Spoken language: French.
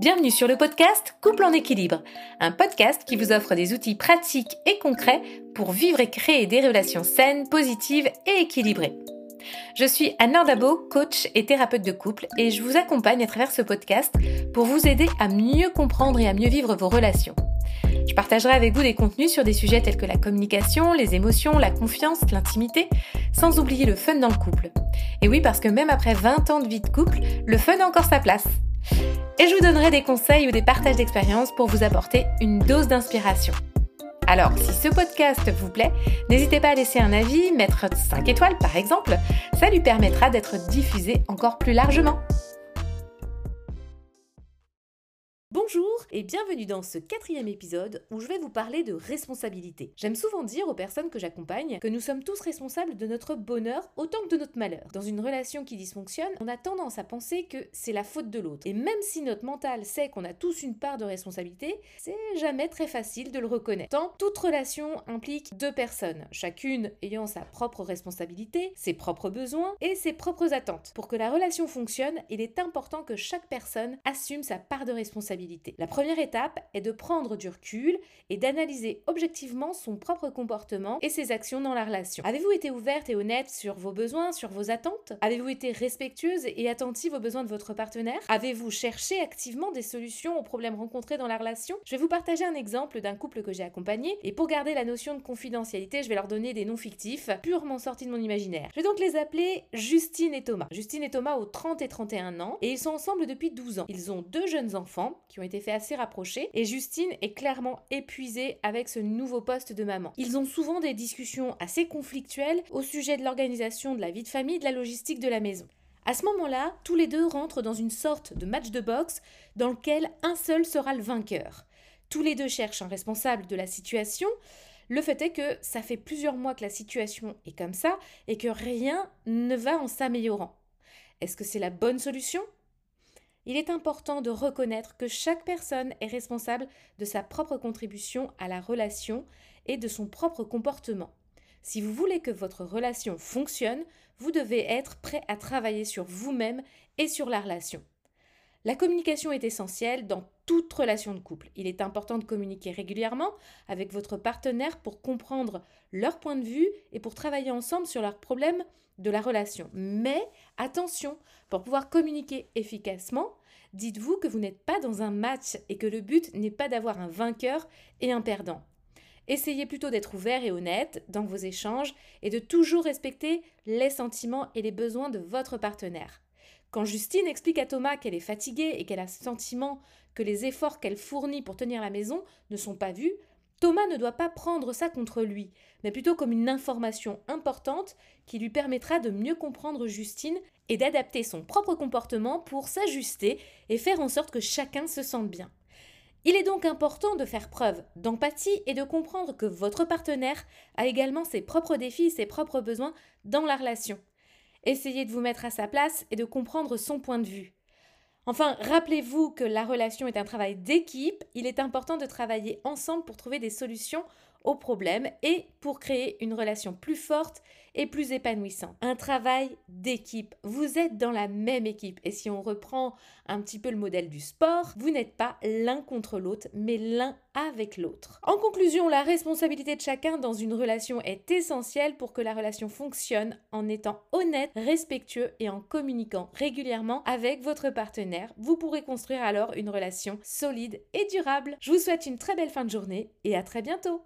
Bienvenue sur le podcast Couple en équilibre, un podcast qui vous offre des outils pratiques et concrets pour vivre et créer des relations saines, positives et équilibrées. Je suis Anne Dabo, coach et thérapeute de couple, et je vous accompagne à travers ce podcast pour vous aider à mieux comprendre et à mieux vivre vos relations. Je partagerai avec vous des contenus sur des sujets tels que la communication, les émotions, la confiance, l'intimité, sans oublier le fun dans le couple. Et oui, parce que même après 20 ans de vie de couple, le fun a encore sa place. Et je vous donnerai des conseils ou des partages d'expériences pour vous apporter une dose d'inspiration. Alors, si ce podcast vous plaît, n'hésitez pas à laisser un avis, mettre 5 étoiles par exemple, ça lui permettra d'être diffusé encore plus largement. Et bienvenue dans ce quatrième épisode où je vais vous parler de responsabilité. J'aime souvent dire aux personnes que j'accompagne que nous sommes tous responsables de notre bonheur autant que de notre malheur. Dans une relation qui dysfonctionne, on a tendance à penser que c'est la faute de l'autre. Et même si notre mental sait qu'on a tous une part de responsabilité, c'est jamais très facile de le reconnaître. Tant toute relation implique deux personnes, chacune ayant sa propre responsabilité, ses propres besoins et ses propres attentes. Pour que la relation fonctionne, il est important que chaque personne assume sa part de responsabilité étape est de prendre du recul et d'analyser objectivement son propre comportement et ses actions dans la relation. Avez-vous été ouverte et honnête sur vos besoins, sur vos attentes? Avez-vous été respectueuse et attentive aux besoins de votre partenaire? Avez-vous cherché activement des solutions aux problèmes rencontrés dans la relation? Je vais vous partager un exemple d'un couple que j'ai accompagné et pour garder la notion de confidentialité, je vais leur donner des noms fictifs purement sortis de mon imaginaire. Je vais donc les appeler Justine et Thomas. Justine et Thomas ont 30 et 31 ans et ils sont ensemble depuis 12 ans. Ils ont deux jeunes enfants qui ont été faits assez rapprochés, et Justine est clairement épuisée avec ce nouveau poste de maman. Ils ont souvent des discussions assez conflictuelles au sujet de l'organisation de la vie de famille, de la logistique de la maison. À ce moment-là, tous les deux rentrent dans une sorte de match de boxe dans lequel un seul sera le vainqueur. Tous les deux cherchent un responsable de la situation. Le fait est que ça fait plusieurs mois que la situation est comme ça et que rien ne va en s'améliorant. Est-ce que c'est la bonne solution? Il est important de reconnaître que chaque personne est responsable de sa propre contribution à la relation et de son propre comportement. Si vous voulez que votre relation fonctionne, vous devez être prêt à travailler sur vous-même et sur la relation. La communication est essentielle dans toute relation de couple. Il est important de communiquer régulièrement avec votre partenaire pour comprendre leur point de vue et pour travailler ensemble sur leurs problèmes de la relation. Mais attention, pour pouvoir communiquer efficacement, dites-vous que vous n'êtes pas dans un match et que le but n'est pas d'avoir un vainqueur et un perdant. Essayez plutôt d'être ouvert et honnête dans vos échanges et de toujours respecter les sentiments et les besoins de votre partenaire. Quand Justine explique à Thomas qu'elle est fatiguée et qu'elle a le sentiment que les efforts qu'elle fournit pour tenir la maison ne sont pas vus, Thomas ne doit pas prendre ça contre lui, mais plutôt comme une information importante qui lui permettra de mieux comprendre Justine et d'adapter son propre comportement pour s'ajuster et faire en sorte que chacun se sente bien. Il est donc important de faire preuve d'empathie et de comprendre que votre partenaire a également ses propres défis, ses propres besoins dans la relation. Essayez de vous mettre à sa place et de comprendre son point de vue. Enfin, rappelez-vous que la relation est un travail d'équipe, il est important de travailler ensemble pour trouver des solutions aux problèmes et pour créer une relation plus forte et plus épanouissante. Un travail d'équipe. Vous êtes dans la même équipe. Et si on reprend un petit peu le modèle du sport, vous n'êtes pas l'un contre l'autre, mais l'un avec l'autre. En conclusion, la responsabilité de chacun dans une relation est essentielle pour que la relation fonctionne en étant honnête, respectueux et en communiquant régulièrement avec votre partenaire. Vous pourrez construire alors une relation solide et durable. Je vous souhaite une très belle fin de journée et à très bientôt.